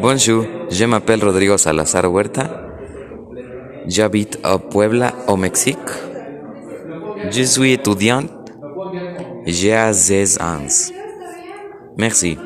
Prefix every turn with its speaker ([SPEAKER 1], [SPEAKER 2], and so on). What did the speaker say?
[SPEAKER 1] Bonjour, je m'appelle Rodrigo Salazar Huerta. J'habite à Puebla, au Mexique. Je suis étudiant. J'ai 16 ans. Merci.